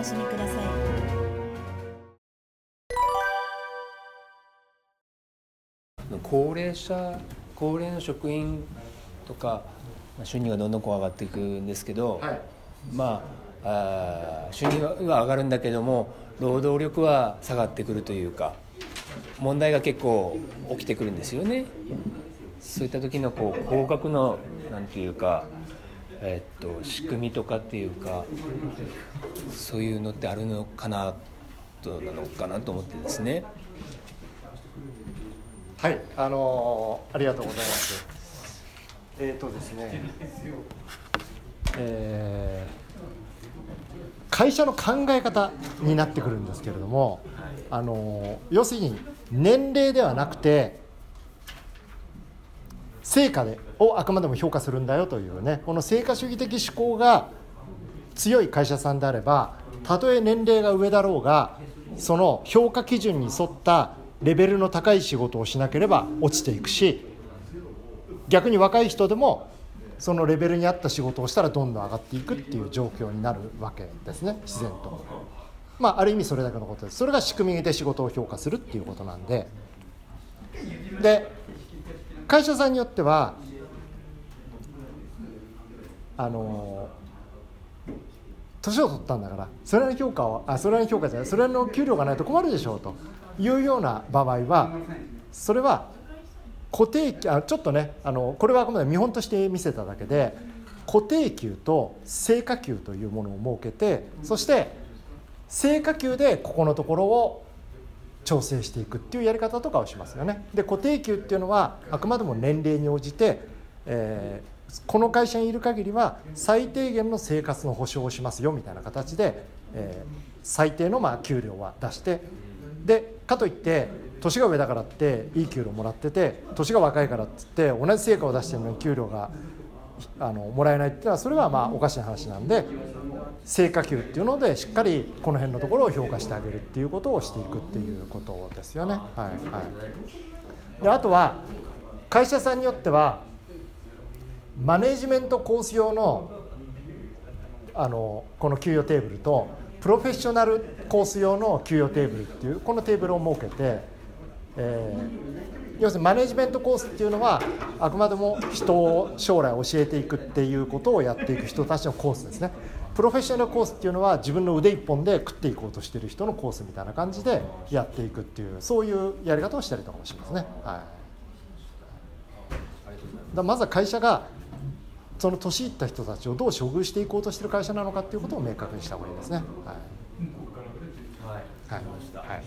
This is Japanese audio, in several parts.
楽しみください高齢者高齢の職員とか収入がどんどんこう上がっていくんですけど、はい、まああ収入は上がるんだけども労働力は下がってくるというか問題が結構起きてくるんですよね。そういった時のこう高額のなんていうか、えっと仕組みとかっていうかそういうのってあるのかなとなのかなと思ってですね。はい、あのー、ありがとうございます。えっ、とですね、えー、会社の考え方になってくるんですけれども、あのー、要するに年齢ではなくて成果でをあくまでも評価するんだよというねこの成果主義的思考が強い会社さんであればたとえ年齢が上だろうがその評価基準に沿ったレベルの高い仕事をしなければ落ちていくし逆に若い人でもそのレベルに合った仕事をしたらどんどん上がっていくっていう状況になるわけですね自然と。まあ、ある意味それだけのことですそれが仕組みで仕事を評価するっていうことなんでで会社さんによってはあの年を取ったんだからそれなりの評価をあそれなりの評価じゃないそれなりの給料がないと困るでしょうというような場合はそれは固定あちょっとねあのこれはあくまで見本として見せただけで固定給と成果給というものを設けてそして成果給でここのところを調整していくっていうやり方とかをしますよね。で固定給っていうのはあくまでも年齢に応じて、えー、この会社にいる限りは最低限の生活の保障をしますよみたいな形で、えー、最低のまあ給料は出してでかといって年が上だからっていい給料もらってて年が若いからっつって同じ成果を出してるのに給料があのもらえないっていうのはそれはまあおかしな話なんで成果給っていうのでしっかりこの辺のところを評価してあげるっていうことをしていくっていうことですよね。はいはい、であとは会社さんによってはマネジメントコース用のあのこの給与テーブルとプロフェッショナルコース用の給与テーブルっていうこのテーブルを設けて、えー、要するにマネジメントコースっていうのはあくまでも人を将来教えていくっていうことをやっていく人たちのコースですね。プロフェッショナルコースっていうのは自分の腕一本で食っていこうとしてる人のコースみたいな感じでやっていくっていうそういうやり方をしたりとかもしますね。はい、だまずは会社がその年いった人たちをどう処遇していこうとしてる会社なのかっていうことを明確にした方がいいですね。はい。はい。はい。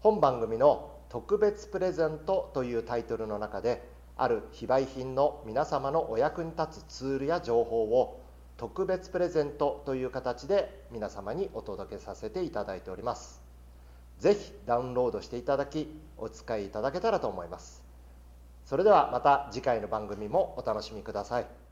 本番組の特別プレゼントとい。うタイトルの中である非売品の皆様のお役に立つツールや情報を特別プレゼントという形で皆様にお届けさせていただいております。ぜひダウンロードしていただきお使いいただけたらと思います。それではまた次回の番組もお楽しみください。